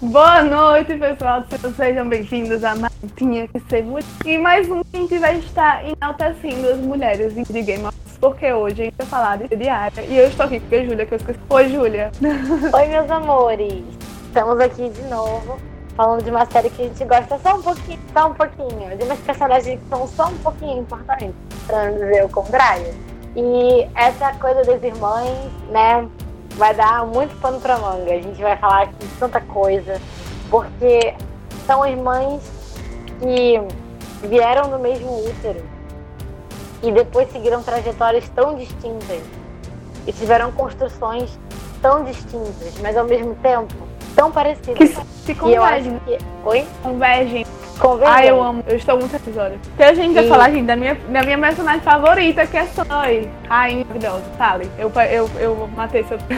Boa noite, pessoal. Sejam bem-vindos a mais Tinha que Ser. E mais um que a gente vai estar enaltecendo as mulheres de Game of Thrones, porque hoje a gente vai falar de diária. E eu estou aqui com a Júlia, que eu esqueci. Oi, Júlia. Oi, meus amores. Estamos aqui de novo, falando de uma série que a gente gosta só um pouquinho, só um pouquinho. De umas personagens que são só um pouquinho importantes, pra não dizer o contrário. E essa coisa das irmãs, né, vai dar muito pano pra manga. A gente vai falar aqui de tanta coisa, porque são irmãs que vieram do mesmo útero e depois seguiram trajetórias tão distintas e tiveram construções tão distintas, mas ao mesmo tempo tão parecidas. Que se convergem. Que... Oi? Convergem. Convergem. Ah, eu amo. Eu estou muito episódio. Porque a gente vai E- falar, gente, da minha, da minha personagem favorita, que é Soy. Rainha maravilhosa. Fale. Eu, eu, eu matei seu.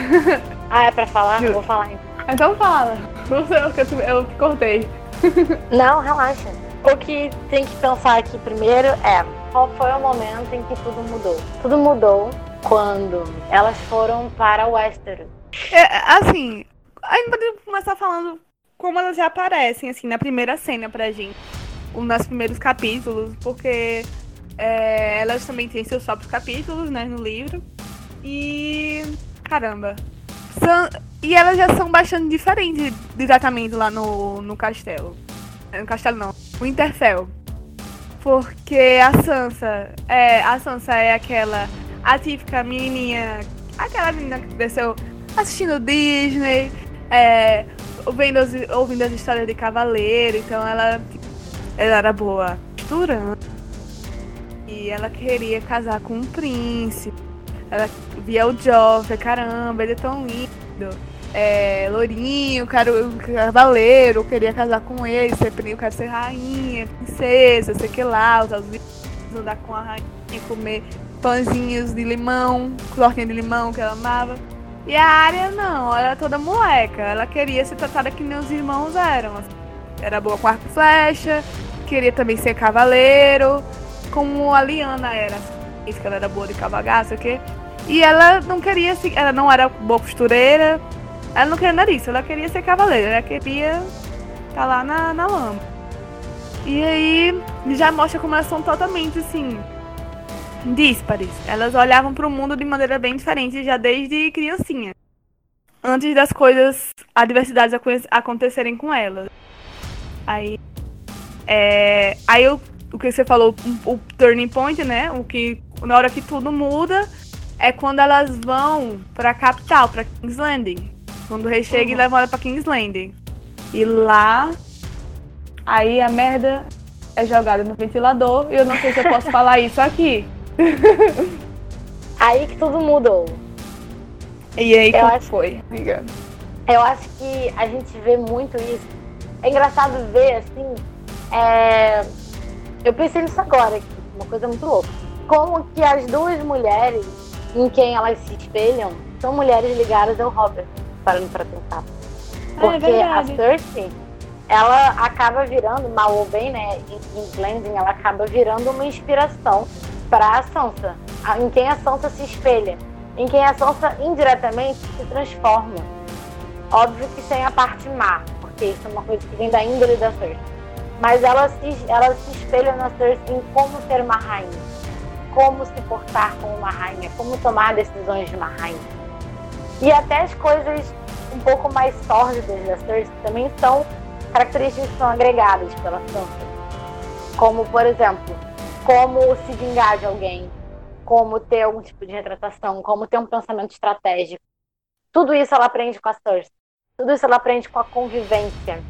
Ah, é pra falar? Juro. Vou falar então. então fala. Não sei o que eu, te- eu te cortei. Não, relaxa. O que tem que pensar aqui primeiro é qual foi o momento em que tudo mudou. Tudo mudou quando elas foram para Westeros. É, assim, a gente pode começar falando como elas já aparecem, assim, na primeira cena pra gente. Nos primeiros capítulos, porque é, elas também têm seus próprios capítulos, né, no livro. E. Caramba. São, e elas já são bastante diferentes de tratamento lá no, no castelo. No castelo não, o Interfell. Porque a Sansa. É, a Sansa é aquela. A típica menininha. Aquela menina que cresceu assistindo Disney, é, ouvindo, as, ouvindo as histórias de cavaleiro, então ela, ela era boa costurando. E ela queria casar com um príncipe. Ela via o Joffrey, caramba, ele é tão lindo. É, lourinho, quero cavaleiro, queria casar com ele, ser eu quero ser rainha, princesa, sei que lá, os andar com a rainha, comer pãozinhos de limão, tortinha de limão que ela amava. E a Arya não, ela era toda moleca. Ela queria ser tratada que os irmãos eram. assim. Era boa com arco e flecha, queria também ser cavaleiro, como a Liana era. Isso que ela era boa de cavalgar, sei o quê. E ela não queria se. Ela não era boa costureira. Ela não queria nada disso, ela queria ser cavaleira, ela queria estar lá na, na lama. E aí já mostra como elas são totalmente assim díspares. Elas olhavam para o mundo de maneira bem diferente já desde criancinha. Antes das coisas, adversidades aconte- acontecerem com elas. Aí, é, aí o, o que você falou, o, turning point, né? O que na hora que tudo muda é quando elas vão para a capital, para King's Landing. Quando o rei chega e leva ela para King's Landing. E lá, aí a merda é jogada no ventilador. E eu não sei se eu posso falar isso aqui. Aí que tudo mudou. E aí, Eu como acho- foi? Amiga? Eu acho que a gente vê muito isso. É engraçado ver, assim. é, Eu pensei nisso agora, aqui, uma coisa muito louca. Como que as duas mulheres em quem elas se espelham são mulheres ligadas ao Robert, parando pra pensar. Porque a verdade. Cersei, ela acaba virando, mal ou bem, né? Em, em Cleansing, ela acaba virando uma inspiração para a Sansa, em quem a Sansa se espelha, em quem a Sansa indiretamente se transforma. Óbvio que sem a parte má, porque isso é uma coisa que vem da índole da Cersei. Mas ela se, ela se espelha na Cersei em como ser uma rainha, como se portar como uma rainha, como tomar decisões de uma rainha. E até as coisas um pouco mais sórdidas da Cersei também são características que são agregadas pela Sansa. Como, por exemplo, como se vingar de alguém, como ter algum tipo de retratação, como ter um pensamento estratégico. Tudo isso ela aprende com a Cersei. Tudo isso ela aprende com a convivência.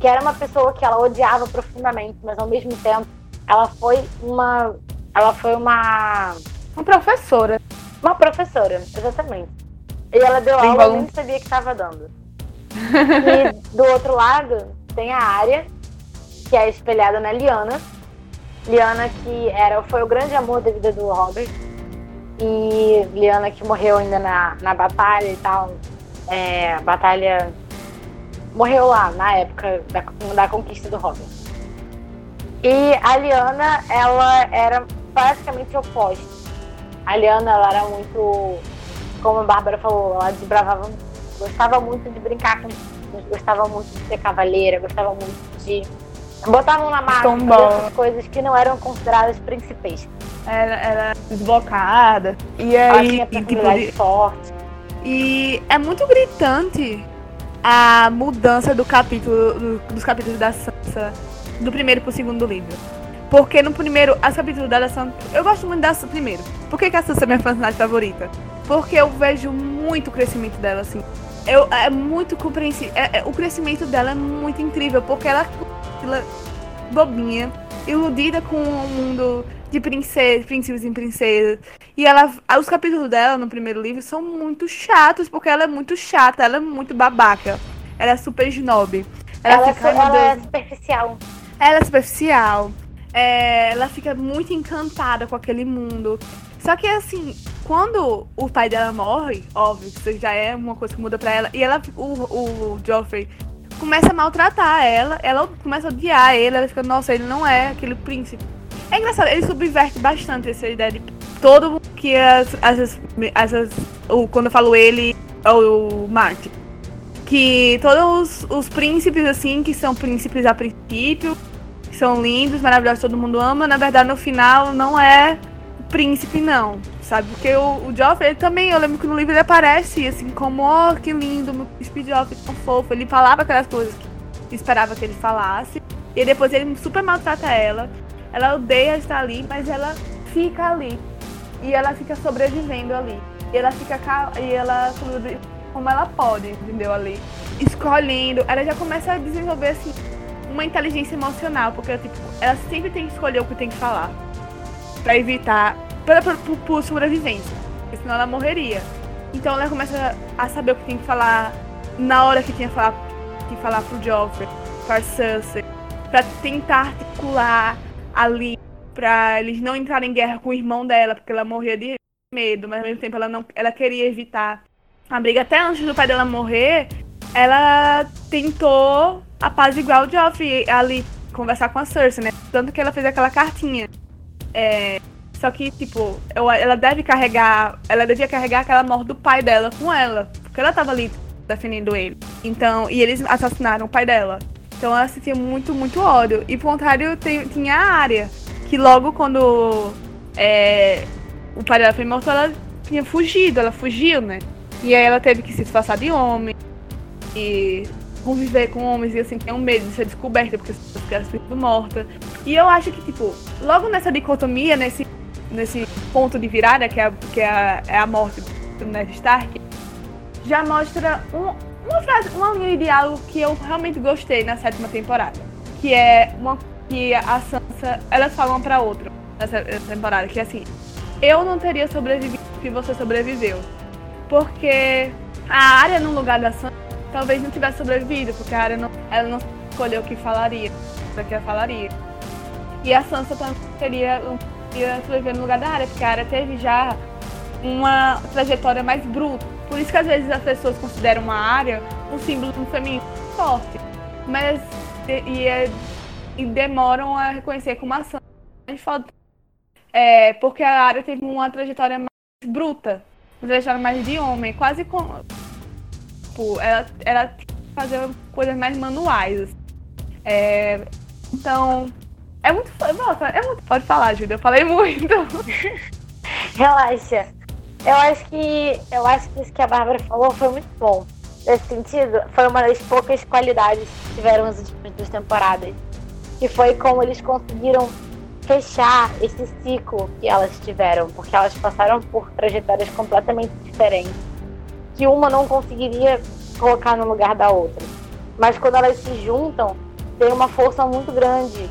Que era uma pessoa que ela odiava profundamente, mas ao mesmo tempo ela foi uma. Ela foi uma. Uma professora. Uma professora, exatamente. E ela deu Bem aula, eu volun- nem sabia que estava dando. E do outro lado tem a Arya, que é espelhada na Liana. Liana que era, foi o grande amor da vida do Robert. E Liana que morreu ainda na, na batalha e tal. É, batalha. Morreu lá, na época da, da conquista do Robert. E a Liana, ela era praticamente oposta. A Liana, ela era muito, como a Bárbara falou, ela desbravava, gostava muito de brincar com gostava muito de ser cavaleira, gostava muito de. Botavam na marca essas coisas que não eram consideradas principais. Ela era desbocada. E Ela aí. tinha e, tipo, personalidade de- forte. e é muito gritante a mudança do capítulo. do- dos capítulos da Sansa do primeiro pro segundo livro. Porque no primeiro, as capítulos da Sansa. Eu gosto muito da Sansa primeiro. Por que, que a Sansa é minha personagem favorita? Porque eu vejo muito o crescimento dela, assim. Eu, é muito compreensível. É, é- o crescimento dela é muito incrível, porque ela, é bobinha, iludida com o mundo de princesa, príncipes e princesas. E ela, os capítulos dela no primeiro livro são muito chatos, porque ela é muito chata, ela é muito babaca. Ela é super snob. Ela, Ela, fica, é, ela é superficial. ela é superficial. É, ela fica muito encantada com aquele mundo. Só que assim, quando o pai dela morre, óbvio, que isso já é uma coisa que muda pra ela, e ela, o, o Joffrey começa a maltratar ela, ela começa a odiar ele, ela fica, nossa, ele não é aquele príncipe. É engraçado, ele subverte bastante essa ideia de todo que as, as, as, o, quando eu falo ele, é o Martin. Que todos os, os príncipes, assim, que são príncipes a princípio, que são lindos, maravilhosos, todo mundo ama, na verdade no final não é príncipe, não. Sabe? Porque o, o Joffrey ele também, eu lembro que no livro ele aparece assim, como, oh, que lindo, meu príncipe Joffrey, tão fofo. Ele falava aquelas coisas que esperava que ele falasse. E depois ele super maltrata ela. Ela odeia estar ali, mas ela fica ali. E ela fica sobrevivendo ali. E ela fica ca- e ela como ela pode, entendeu? Ali. Escolhendo. Ela já começa a desenvolver assim uma inteligência emocional, porque tipo, ela sempre tem que escolher o que tem que falar. Pra evitar. Pra, pra, por, por sobrevivência. Porque senão ela morreria. Então ela começa a saber o que tem que falar na hora que tinha que falar, que falar pro Joffrey, pra Cersei, pra tentar articular ali pra eles não entrarem em guerra com o irmão dela, porque ela morria de medo, mas ao mesmo tempo ela não ela queria evitar a briga. Até antes do pai dela morrer, ela tentou apaziguar o Joffrey ali, conversar com a Cersei, né? Tanto que ela fez aquela cartinha. É, só que, tipo, eu- ela deve carregar. Ela devia carregar aquela morte do pai dela com ela. Porque ela tava ali defendendo ele. Então, e eles assassinaram o pai dela. Então ela sentia muito, muito ódio. E por contrário, tem- tinha a área. Que logo quando é, o pai dela foi morto, ela tinha fugido, ela fugiu, né? E aí ela teve que se disfarçar de homem e conviver com homens e assim, tinha um medo de ser descoberta, porque ela sido morta. E eu acho que, tipo, logo nessa dicotomia, nesse, nesse ponto de virada, que é, a- que é, a, é a morte do Ned Stark, já mostra um- uma frase, uma linha de diálogo que eu realmente gostei na sétima temporada. Que é uma que a Sansa, elas falam uma pra outra nessa temporada, que é assim, eu não teria sobrevivido que você sobreviveu. Porque a área no lugar da Sansa talvez não tivesse sobrevivido, porque a área não, ela não escolheu o que falaria, o que ela falaria. E a Sansa também teria, teria sobreviver no lugar da área, porque a área teve já uma trajetória mais bruta. Por isso que às vezes as pessoas consideram uma área um símbolo feminino forte. Mas e, é- e demoram a reconhecer como a Sansa mais foda. É, porque a área teve uma trajetória mais bruta, trajetória mais de homem, quase com. Tipo, ela, ela fazer coisas mais manuais. assim. É, então, é muito. Nossa, é muito. Pode falar, Júlia, eu falei muito. Relaxa. Eu acho que eu acho que isso que a Bárbara falou foi muito bom. Nesse sentido, foi uma das poucas qualidades que tiveram as últimas duas temporadas. Que foi como eles conseguiram fechar esse ciclo que elas tiveram, porque elas passaram por trajetórias completamente diferentes, que uma não conseguiria colocar no lugar da outra. Mas quando elas se juntam, tem uma força muito grande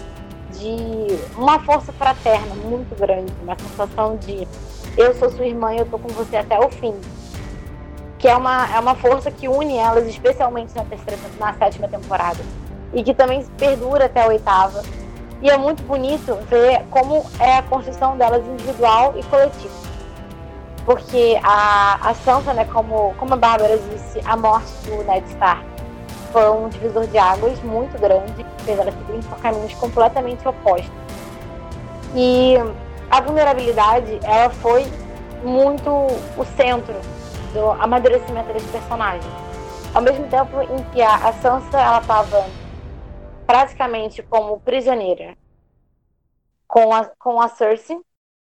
de uma força fraterna muito grande, uma sensação de eu sou sua irmã e eu tô com você até o fim. Que é uma, é uma força que une elas, especialmente na terceira, na sétima temporada. E que também perdura até a oitava. E é muito bonito ver como é a construção delas individual e coletiva. Porque a, a Sansa, né, como, como a Bárbara disse, a morte do Ned Stark foi um divisor de águas muito grande, fez elas seguirem por caminhos completamente opostos. E a vulnerabilidade, ela foi muito o centro do amadurecimento dos personagens. Ao mesmo tempo em que a, Sansa ela estava praticamente como prisioneira com a, com a Cersei,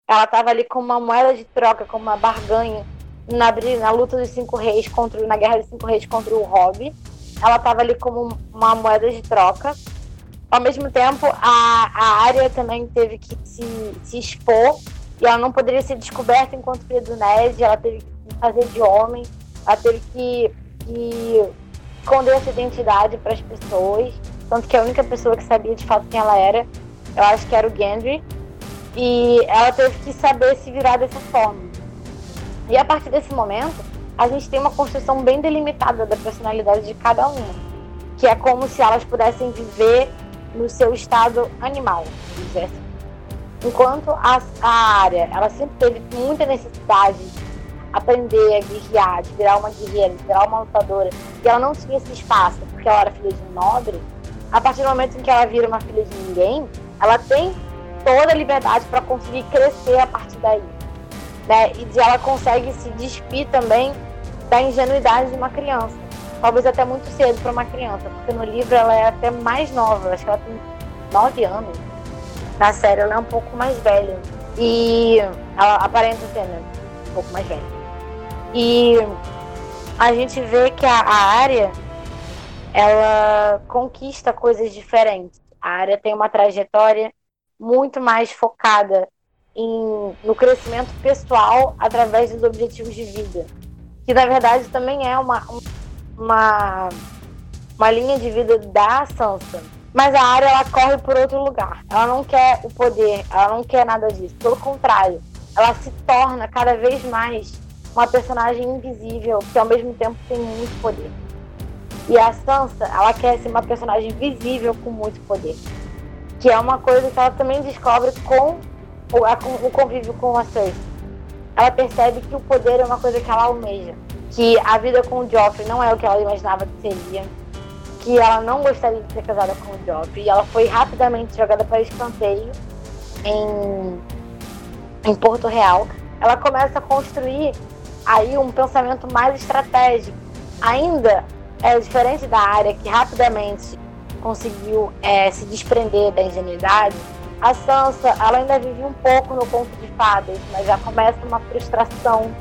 ela estava ali como uma moeda de troca, como uma barganha na, na luta dos cinco reis contra na guerra dos cinco reis contra o Robb. Ela estava ali como uma moeda de troca. Ao mesmo tempo, a, a área também teve que se, se expor e ela não poderia ser descoberta enquanto filha do Ned. Ela teve que fazer de homem. Ela teve que, que esconder essa identidade para as pessoas. Tanto que a única pessoa que sabia de fato quem ela era, eu acho que era o Gendry. E ela teve que saber se virar dessa forma. E a partir desse momento, a gente tem uma construção bem delimitada da personalidade de cada uma, que é como se elas pudessem viver no seu estado animal, dizer assim. Enquanto a, a área, ela sempre teve muita necessidade de aprender a guerrear, de virar uma guerreira, de virar uma lutadora, e ela não tinha esse espaço porque ela era filha de um nobre, a partir do momento em que ela vira uma filha de ninguém, ela tem toda a liberdade para conseguir crescer a partir daí. Né? E ela consegue se despir também da ingenuidade de uma criança. Talvez até muito cedo para uma criança, porque no livro ela é até mais nova, acho que ela tem nove anos. Na série ela é um pouco mais velha. E ela aparenta ser né? um pouco mais velha. E a gente vê que a, a área ela conquista coisas diferentes. A área tem uma trajetória muito mais focada em, no crescimento pessoal através dos objetivos de vida. Que na verdade também é uma, uma, uma linha de vida da Sansa. Mas a área ela corre por outro lugar. Ela não quer o poder, ela não quer nada disso. Pelo contrário, ela se torna cada vez mais uma personagem invisível que ao mesmo tempo tem muito poder. E a Sansa, ela quer ser uma personagem visível com muito poder que é uma coisa que ela também descobre com o, a, o convívio com a Cersei. Ela percebe que o poder é uma coisa que ela almeja, que a vida com o Joffrey não é o que ela imaginava que seria, que ela não gostaria de ser casada com o Joffrey, e ela foi rapidamente jogada para escanteio em, em Porto Real. Ela começa a construir aí um pensamento mais estratégico. Ainda é diferente da área que rapidamente conseguiu é, se desprender da ingenuidade, a Sansa ela ainda vive um pouco no conto de fadas, mas já começa uma frustração.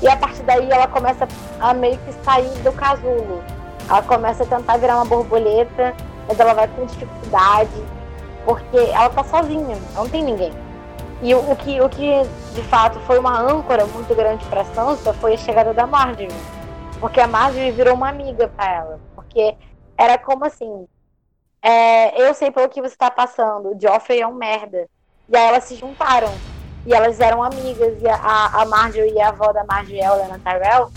E a partir daí ela começa a meio que sair do casulo. Ela começa a tentar virar uma borboleta, mas ela vai com dificuldade, porque ela tá sozinha, não tem ninguém. E o, o que, o que de fato foi uma âncora muito grande para Sansa foi a chegada da Marjorie. Porque a Marjorie virou uma amiga para ela. Porque era como assim, é, eu sei pelo que você está passando, o Joffrey é um merda. E aí elas se juntaram. E elas eram amigas. E a, a Marjorie e a avó da Marjorie, a Lena Tyrell,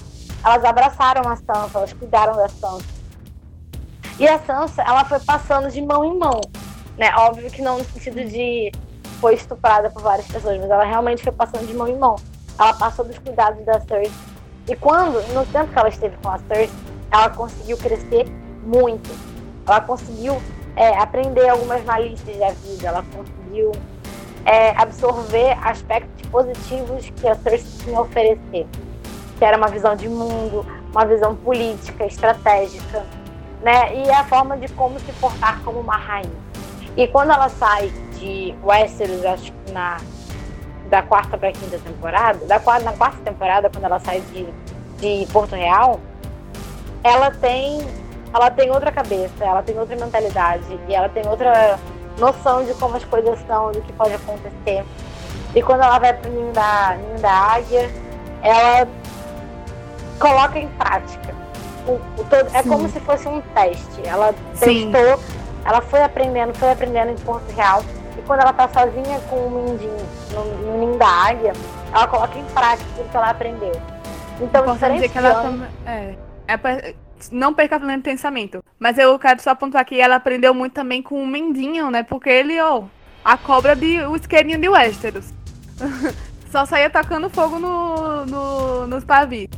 elas abraçaram a Sansa, elas cuidaram da Sansa. E a Sansa, ela foi passando de mão em mão. Né? Óbvio que não no sentido de foi estuprada por várias pessoas, mas ela realmente foi passando de mão em mão. Ela passou dos cuidados da Cersei. E quando, no tempo que ela esteve com a Cersei, ela conseguiu crescer muito. Ela conseguiu é, aprender algumas malícias da vida, ela conseguiu é, absorver aspectos positivos que a Cersei tinha a oferecer, que era uma visão de mundo, uma visão política, estratégica, né? E a forma de como se portar como uma rainha. E quando ela sai de Westeros, acho que na da quarta para quinta temporada, da quarta, na quarta temporada, quando ela sai de, de Porto Real, ela tem ela tem outra cabeça, ela tem outra mentalidade e ela tem outra noção de como as coisas são, do que pode acontecer. E quando ela vai para o ninho da, ninho da águia, ela coloca em prática. O, o todo, é como se fosse um teste. Ela Sim. testou, ela foi aprendendo, foi aprendendo em Porto Real. E quando ela está sozinha com o mindinho no, no ninho da águia, ela coloca em prática tudo que ela aprendeu. Então, dizer que ela também. É, é pra não perca o pensamento. Mas eu quero só apontar que ela aprendeu muito também com o Mendinho, né? Porque ele, ó, a cobra de o isqueirinho de Westeros. só saía tacando fogo no, no, nos pavis.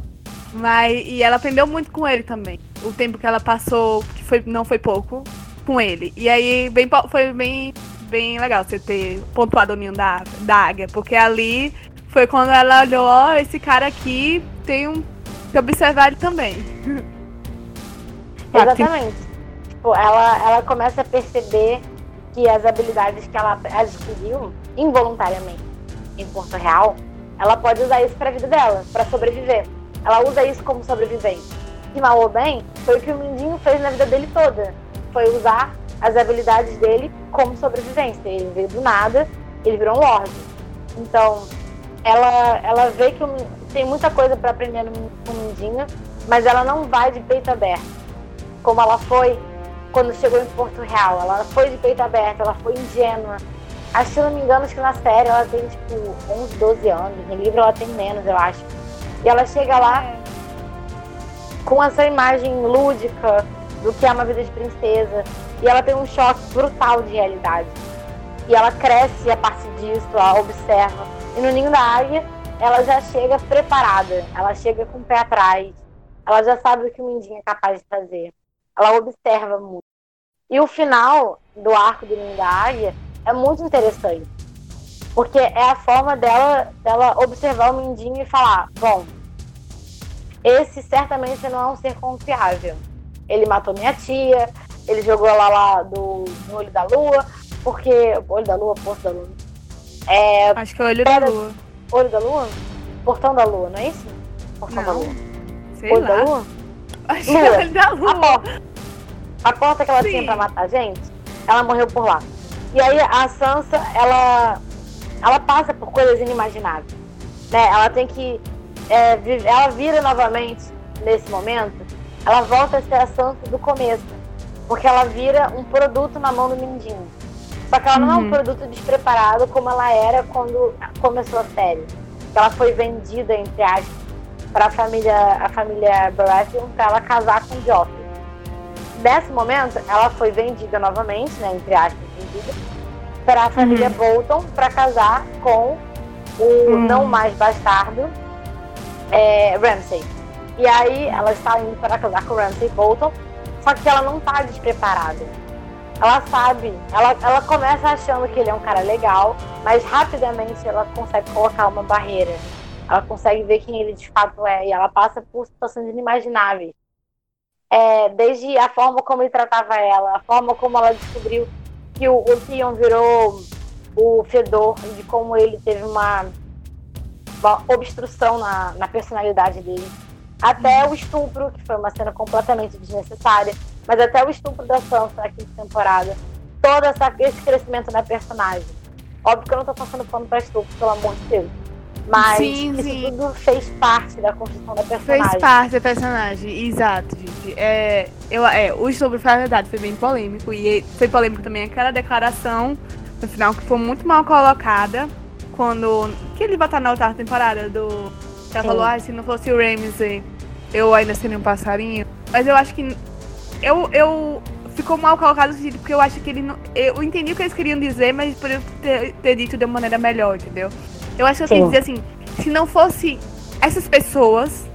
Mas, e ela aprendeu muito com ele também. O tempo que ela passou, que foi, não foi pouco, com ele. E aí bem, foi bem, bem legal você ter pontuado o ninho da, da águia. Porque ali foi quando ela olhou, ó, oh, esse cara aqui tem um. que observar ele também. Exatamente. Tipo, ela, ela começa a perceber que as habilidades que ela adquiriu involuntariamente em Porto Real, ela pode usar isso para a vida dela, para sobreviver. Ela usa isso como sobrevivente. E mal ou bem, foi o que o Mindinho fez na vida dele toda. Foi usar as habilidades dele como sobrevivência. Ele veio do nada, ele virou um lord. Então, ela, ela vê que tem muita coisa para aprender no, no Mindinho, mas ela não vai de peito aberto. Como ela foi quando chegou em Porto Real. Ela foi de peito aberto, ela foi ingênua. Acho, se não me engano, acho que na série ela tem tipo 11, 12 anos. No livro ela tem menos, eu acho. E ela chega lá com essa imagem lúdica do que é uma vida de princesa. E ela tem um choque brutal de realidade. E ela cresce a partir disso, ela observa. E no Ninho da Águia, ela já chega preparada. Ela chega com o pé atrás. Ela já sabe o que o Mindinho é capaz de fazer. Ela observa muito. E o final do arco do Ninho da Águia é muito interessante. Porque é a forma dela, dela observar o Mindinho e falar: bom, esse certamente não é um ser confiável. Ele matou minha tia, ele jogou ela lá do, no olho da lua, porque. Olho da lua, porto da lua. É, Acho que é olho da lua. Olho da lua? Portão da lua, não é isso? Portão não. da lua. Sei olho lá. da lua? Acho lua. que é olho da lua. A porta, a porta que ela Sim. tinha pra matar a gente, ela morreu por lá. E aí a Sansa, ela, ela passa por coisas inimagináveis. Né? Ela tem que. É, ela vira novamente nesse momento, ela volta a ser a Sansa do começo. Porque ela vira um produto na mão do Mindinho. Só que ela não uhum. é um uhum. produto despreparado como ela era quando começou a série. Ela foi vendida, entre aspas, para a família, a família Baratheon para ela casar com Joffrey. Nesse momento, ela foi vendida novamente, né, entre aspas, vendida, para a família uhum. Bolton para casar com o uhum. não mais bastardo é, Ramsay. E aí ela está indo para casar com Ramsay Bolton, só que ela não está despreparada. Ela sabe, ela, ela começa achando que ele é um cara legal, mas rapidamente ela consegue colocar uma barreira. Ela consegue ver quem ele de fato é e ela passa por situações inimagináveis é, desde a forma como ele tratava ela, a forma como ela descobriu que o, o Theon virou o Fedor, de como ele teve uma, uma obstrução na, na personalidade dele. Até o estupro, que foi uma cena completamente desnecessária, mas até o estupro da Sansa na quinta temporada. Todo essa, esse crescimento na personagem. Óbvio que eu não tô passando pano pra estupro, pelo amor de Deus. Mas sim, isso sim. tudo fez parte da construção da personagem. Fez parte da personagem, exato, gente. É, eu, é, o sobre foi a verdade, foi bem polêmico. E foi polêmico também aquela declaração no final que foi muito mal colocada. Quando. Que ele vai estar na outra temporada do. Ela falou, ah, se não fosse o Ramsey, eu ainda seria um passarinho. Mas eu acho que. Eu, eu ficou mal colocado porque eu acho que ele não. Eu entendi o que eles queriam dizer, mas por eu ter, ter dito de uma maneira melhor, entendeu? Eu acho que eu tenho que dizer assim, se não fosse essas pessoas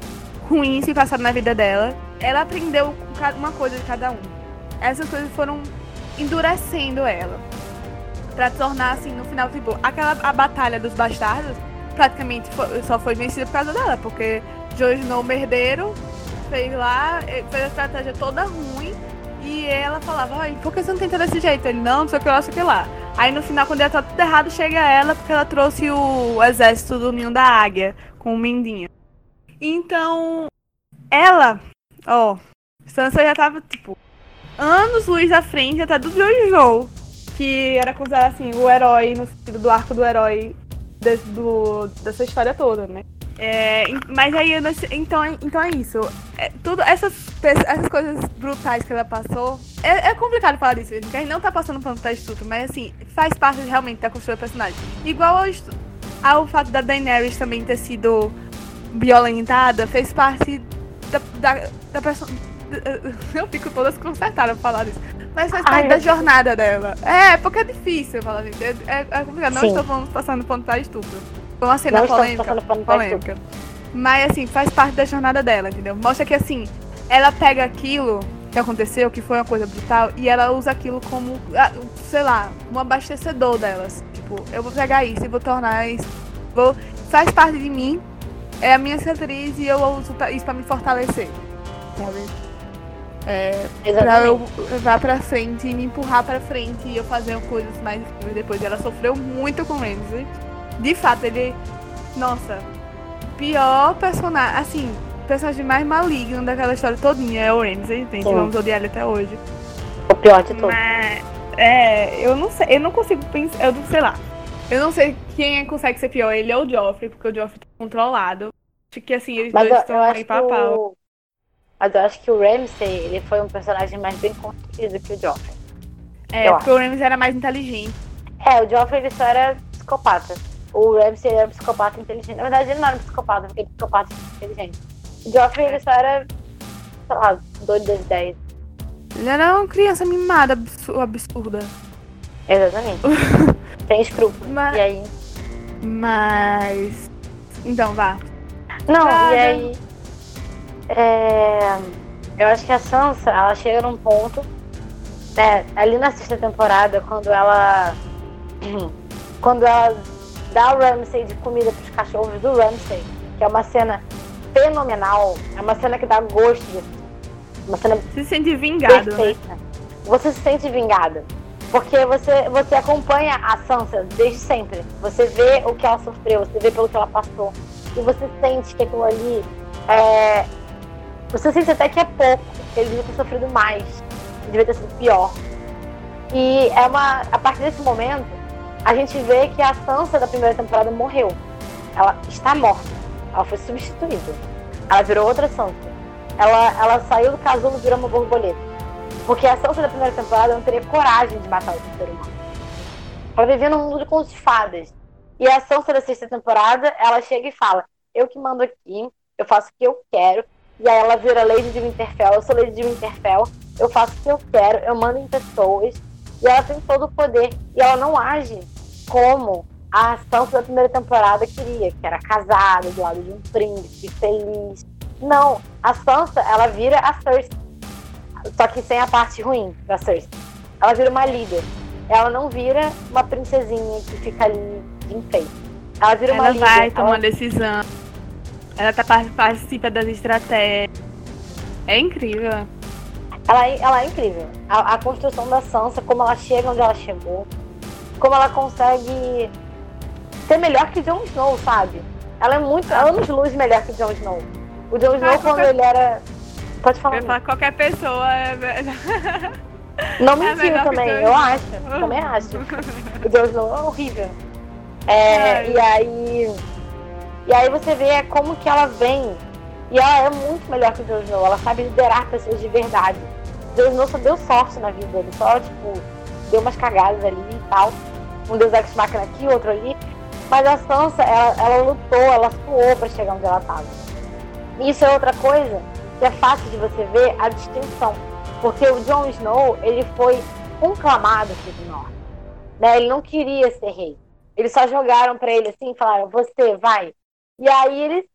ruins que passaram na vida dela, ela aprendeu uma coisa de cada um. Essas coisas foram endurecendo ela. Pra tornar, assim, no final, tipo, aquela a batalha dos bastardos praticamente foi, só foi vencida por causa dela, porque Jon Snow, merdeiro, fez lá, eh, fez a estratégia toda ruim, e ela falava, por que você não tenta desse jeito? Ele, não, não sei o que lá, não sei o que lá. Aí no final, quando ia tá tudo errado, chega ela porque ela trouxe o exército do ninho da águia com o Mindinho. Então, ela, ó, Sansa já tava, tipo, anos luz à frente até do Jon Snow, que era considerado, assim, o herói no sentido do arco do herói desse, do, dessa história toda, né? É, mas aí, então, então é isso. É, tudo, essas, essas coisas brutais que ela passou. É, é complicado falar disso, porque a gente não tá passando pano pra estudo, mas assim, faz parte realmente da construção do personagem. Igual ao, ao fato da Daenerys também ter sido violentada, fez parte da, da, da personagem. Eu fico toda desconcertada pra falar disso. Mas faz parte Ai, da jornada dela. É, porque é difícil falar isso. É, é, é complicado. Não Sim. estou passando ponto pra estupro. Foi uma cena polêmica. polêmica. Mas assim, faz parte da jornada dela, entendeu? Mostra que assim, ela pega aquilo que aconteceu, que foi uma coisa brutal, e ela usa aquilo como, ah, sei lá, um abastecedor delas. Tipo, eu vou pegar isso e vou tornar isso. Vou, faz parte de mim, é a minha cicatriz e eu uso isso pra me fortalecer. Sabe? É, pra eu levar pra frente e me empurrar pra frente e eu fazer coisas mais depois. Ela sofreu muito com o Ramsey. De fato, ele. Nossa, pior personagem. Assim, o personagem mais maligno daquela história todinha é o Ramsey, gente. Sim. Vamos odiar ele até hoje. O pior de todos. Mas, é, eu não sei, eu não consigo pensar. Eu sei lá. Eu não sei quem é consegue ser pior, ele ou o Joffrey, porque o Joffrey tá controlado. Acho que assim, eles Mas dois estão aí pra pau. Mas eu acho que o Ramsay, ele foi um personagem mais bem construído que o Joffrey. É, eu porque acho. o Ramsay era mais inteligente. É, o Joffrey ele só era psicopata. O Ramsay era um psicopata inteligente. Na verdade, ele não era um psicopata, porque ele é psicopata inteligente. O Joffrey ele só era, sei lá, doido das ideias. Ele era uma criança mimada, absurda. Exatamente. Sem escrúpulos. Mas... E aí? Mas. Então, vá. Não, e aí. É... Eu acho que a Sansa, ela chega num ponto. Né, ali na sexta temporada, quando ela. Quando ela dá o Ramsay de comida pros cachorros do Ramsay, que é uma cena fenomenal. É uma cena que dá gosto de uma cena se sente vingado. Né? Perfeita. Né? Você se sente vingado. Porque você, você acompanha a Sansa desde sempre. Você vê o que ela sofreu, você vê pelo que ela passou. E você sente que aquilo ali é. Você sente até que é pouco. Ele devia ter sofrido mais. Devia ter sido pior. E é uma. A partir desse momento, a gente vê que a Sansa da primeira temporada morreu. Ela está morta. Ela foi substituída. Ela virou outra Sansa ela, ela saiu do casulo e virou uma borboleta. Porque a Sansa da primeira temporada não teria coragem de matar outro ser humano. Ela vivia num mundo contos de fadas. E a Sansa da sexta temporada, ela chega e fala: Eu que mando aqui, eu faço o que eu quero. E aí ela vira Lady de Winterfell. Eu sou Lady de Winterfell, eu faço o que eu quero, eu mando em pessoas. E ela tem todo o poder. E ela não age como a Sansa da primeira temporada queria, que era casada, do lado de um príncipe, feliz, não, a Sansa, ela vira a Cersei. Só que sem a parte ruim da Cersei. Ela vira uma líder. Ela não vira uma princesinha que fica ali de enfeite. Ela vira ela uma líder. Ela vai tomar ela... decisão. Ela tá, participa das estratégias. É incrível. Ela, é, ela é incrível. A, a, construção da Sansa, como ela chega onde ela chegou. Como ela consegue ser melhor que Jon Snow, sabe? Ela é muito ah. anos luz melhor que Jon Snow. O Jon Snow, quando qualquer... ele era. Pode falar. Falar qualquer pessoa é. Não é mentiu é também, eu acho. Também acho. O Jon Snow é horrível. É, e aí. E aí você vê como que ela vem. E ela é muito melhor que o Jon Snow. Ela sabe liderar pessoas de verdade. O Jon Snow só deu sorte na vida dele. Só, tipo, deu umas cagadas ali e tal. Um Deus Ex Machina aqui, outro ali. Mas a Sansa, ela, ela lutou, ela suou pra chegar onde ela tava. Isso é outra coisa que é fácil de você ver a distinção. Porque o Jon Snow, ele foi conclamado aqui do norte. Né? Ele não queria ser rei. Eles só jogaram para ele assim, falaram, você vai. E aí ele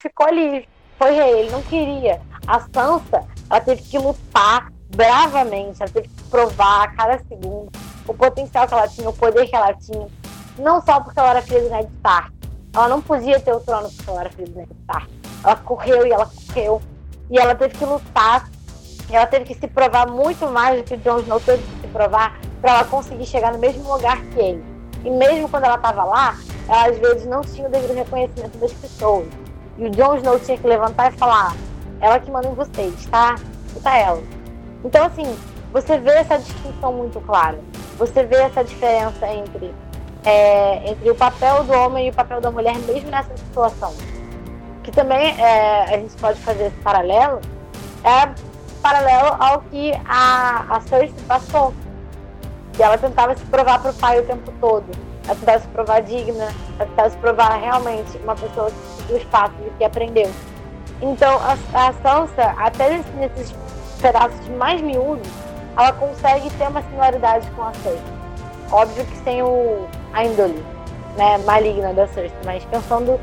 ficou ali, foi rei, ele não queria. A Sansa, ela teve que lutar bravamente, ela teve que provar a cada segundo o potencial que ela tinha, o poder que ela tinha. Não só porque ela era filha de Ned Stark. Ela não podia ter o trono porque ela era filha de Ned Stark. Ela correu e ela correu. E ela teve que lutar. E ela teve que se provar muito mais do que o Jon Snow teve que se provar para ela conseguir chegar no mesmo lugar que ele. E mesmo quando ela estava lá, ela às vezes não tinha o devido reconhecimento das pessoas. E o Jon Snow tinha que levantar e falar: ela que manda em vocês, tá? Escuta ela. Então, assim, você vê essa distinção muito clara. Você vê essa diferença entre, é, entre o papel do homem e o papel da mulher, mesmo nessa situação que também é, a gente pode fazer esse paralelo, é paralelo ao que a, a Cersei passou. E ela tentava se provar para o pai o tempo todo. Ela tentava se provar digna, ela tentava se provar realmente uma pessoa que seguiu os passos e que aprendeu. Então, a, a Sansa, até nesses pedaços mais miúdos, ela consegue ter uma similaridade com a Cersei. Óbvio que sem o, a índole né, maligna da Cersei, mas pensando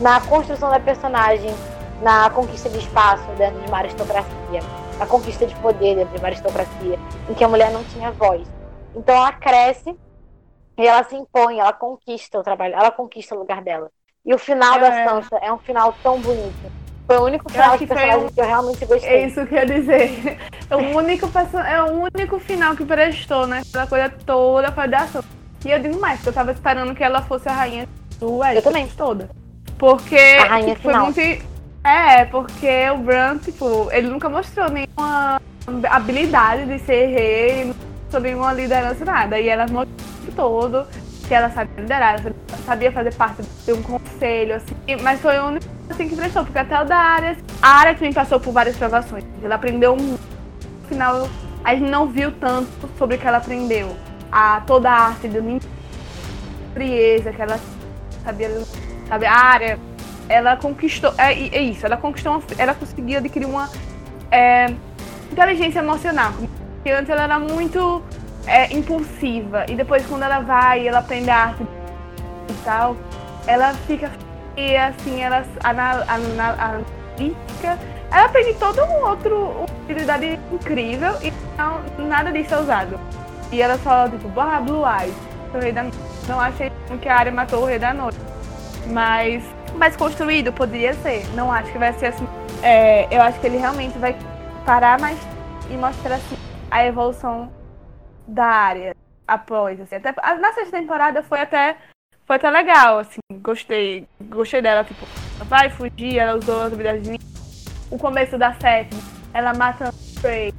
na construção da personagem, na conquista de espaço dentro de uma aristocracia, na conquista de poder dentro de uma aristocracia, em que a mulher não tinha voz. Então ela cresce e ela se impõe, ela conquista o trabalho, ela conquista o lugar dela. E o final é. da Sansa é um final tão bonito. Foi o único final de personagem um... que eu realmente gostei. É isso que eu ia dizer. É o único, é o único final que prestou, né? Aquela coisa toda foi da ação. E eu digo mais, porque eu tava esperando que ela fosse a rainha do West. Eu também. Toda. Porque a rainha tipo, foi final. muito. É, porque o Bran, tipo, ele nunca mostrou nenhuma habilidade de ser rei, não mostrou nenhuma liderança, nada. E ela mostrou todo que ela sabia liderar, ela sabia fazer parte de um conselho, assim. Mas foi o único assim, que prestou, porque até o da área, a área também passou por várias provações. Ela aprendeu um. No final, a gente não viu tanto sobre o que ela aprendeu. A, toda a arte de frieza que ela sabia, sabe, a área, ela conquistou, é, é isso, ela conquistou, uma, ela conseguiu adquirir uma é, inteligência emocional. Porque antes ela era muito é, impulsiva. E depois quando ela vai, ela aprende a arte e tal, ela fica e assim, ela analítica, ela aprende todo um outro habilidade incrível e não, nada disso é usado. E ela só, tipo, barra Blue Eyes, o rei da noite. Não achei que a área matou o rei da noite. Mas mais construído poderia ser. Não acho que vai ser assim. É, eu acho que ele realmente vai parar mais e mostrar assim a evolução da área após, assim. Até, na sexta temporada foi até, foi até legal, assim, gostei. Gostei dela, tipo, vai fugir, ela usou as habilidades de O começo da sétima, ela mata o Prey,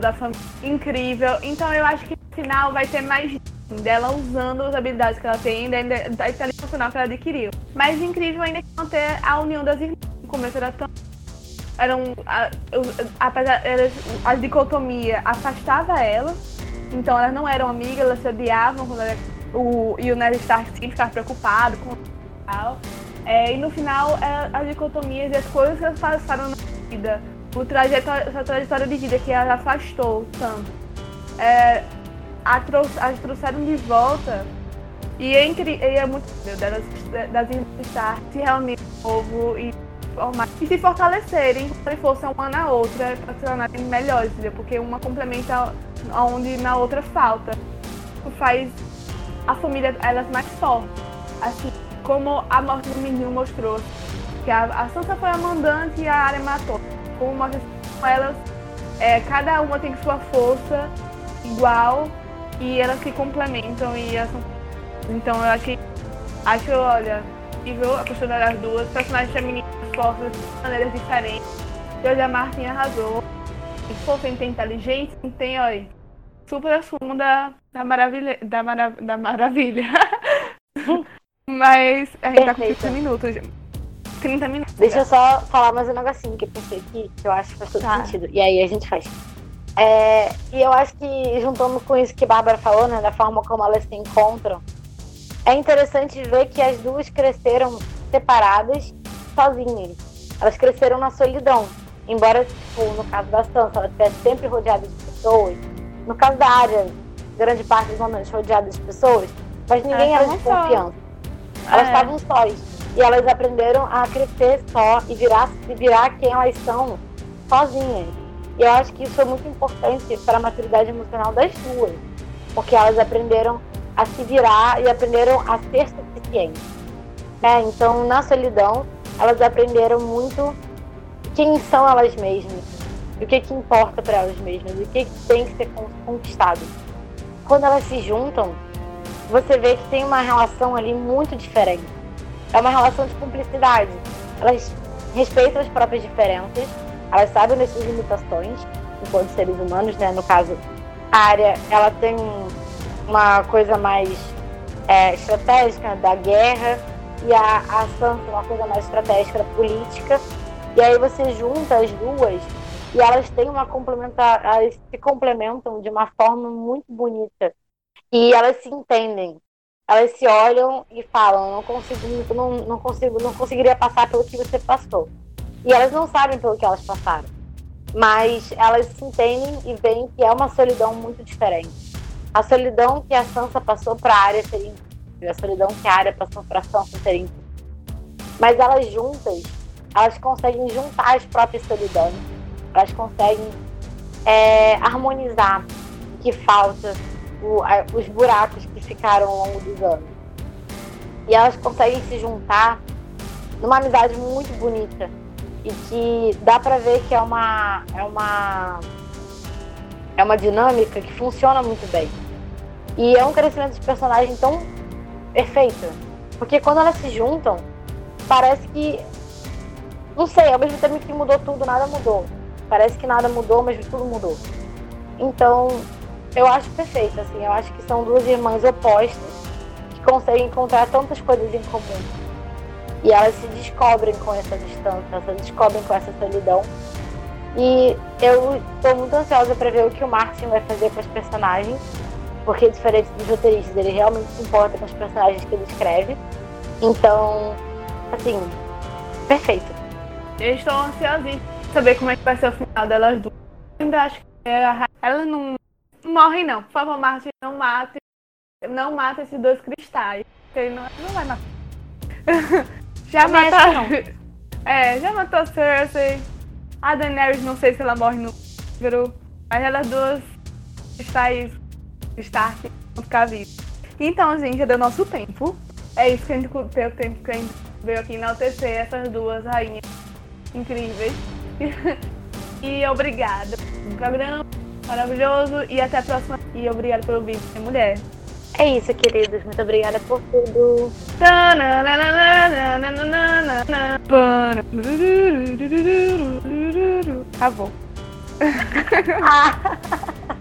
da família. Incrível. Então eu acho que no final vai ter mais dela usando as habilidades que ela tem, da inteligência emocional que ela adquiriu. Mas incrível ainda que não ter a união das irmãs. No começo era tão eram apesar elas, a dicotomia afastava ela então elas não eram amigas, elas se odiavam quando ela, o, e o Ned Stark sempre ficava preocupado com tal. É, e no final, é, as dicotomias e as coisas que elas passaram na vida, o trajetória, essa trajetória de vida que ela afastou tanto, é, a trou as trouxeram de volta. E é, incrível, e é muito delas, das irmãs se de novo e e se fortalecerem se fossem uma na outra para se tornarem melhores, entendeu? Porque uma complementa onde na outra falta. Isso faz a família elas mais fortes. Assim, como a morte do menino mostrou. Que a, a Sansa foi a mandante e a Arya matou. Como mostra elas, é, cada uma tem sua força igual e elas se complementam e elas são... Então eu acho acho, olha, incrível a questão das duas, personagens femininas fortes de maneiras diferentes. Georgia Martin arrasou. E fosse ter inteligência, tem, olha, super assumo da, da maravilha. Da, mara, da maravilha. Mas a gente Perfeita. tá com 30 minutos. 30 minutos. Deixa eu só falar mais um negocinho que eu pensei aqui, que eu acho que faz todo tá. sentido. E aí a gente faz. É, e eu acho que, juntando com isso que a Bárbara falou, né, da forma como elas se encontram, é interessante ver que as duas cresceram separadas, sozinhas. Elas cresceram na solidão. Embora, tipo, no caso da Sansa, ela estivesse sempre rodeada de pessoas, no caso da área, grande parte dos momentos rodeada de pessoas, mas ninguém era de confiança. Elas é. estavam sós. E elas aprenderam a crescer só e virar, e virar quem elas são sozinhas. E eu acho que isso foi muito importante para a maturidade emocional das duas. Porque elas aprenderam a se virar e aprenderam a ser suficientes. Né? Então, na solidão, elas aprenderam muito quem são elas mesmas o que, que importa para elas mesmas, o que, que tem que ser conquistado. Quando elas se juntam, você vê que tem uma relação ali muito diferente. É uma relação de cumplicidade. Elas respeitam as próprias diferenças, elas sabem das suas limitações enquanto seres humanos, né? No caso, a área, ela tem uma coisa mais é, estratégica da guerra e a, a Sansa uma coisa mais estratégica da política. E aí você junta as duas e elas têm uma complementar, elas se complementam de uma forma muito bonita e elas se entendem. Elas se olham e falam, não consigo, não, não consigo, não conseguiria passar pelo que você passou. E elas não sabem pelo que elas passaram, mas elas se entendem e veem que é uma solidão muito diferente. A solidão que a Sansa passou para a área seria incrível, a solidão que a área passou para a Sansa seria incrível. Mas elas juntas, elas conseguem juntar as próprias solidões elas conseguem é, harmonizar o que falta, o, a, os buracos que ficaram ao longo dos anos. E elas conseguem se juntar numa amizade muito bonita. e que dá pra ver que é uma é uma é uma dinâmica que funciona muito bem. E é um crescimento de personagem tão perfeito, porque quando elas se juntam, parece que não sei, ao mesmo tempo que mudou tudo, nada mudou. Parece que nada mudou, mas tudo mudou. Então, eu acho perfeito, assim, eu acho que são duas irmãs opostas que conseguem encontrar tantas coisas em comum. E elas se descobrem com essa distância, elas se descobrem com essa solidão. E eu estou muito ansiosa para ver o que o Martin vai fazer com os personagens, porque diferente dos roteiristas, ele realmente se importa com os personagens que ele escreve. Então, assim, perfeito. Eu estou ansiosa saber como é que vai ser o final delas duas. Eu ainda acho que elas não morrem não. Por favor, Martin, não mate. Não mata esses dois cristais. Ele não, não vai matar. já matou. É, já matou a Cersei. A Daenerys, não sei se ela morre no livro. Mas elas duas cristais Stark vão ficar vivas. Então, gente, já deu nosso tempo. É isso que a gente tem o tempo que a gente veio aqui enaltecer essas duas rainhas incríveis. e obrigada. Um programa maravilhoso e até a próxima. E obrigada pelo vídeo, minha mulher. É isso, queridos. Muito obrigada por tudo. Acabou. Ah.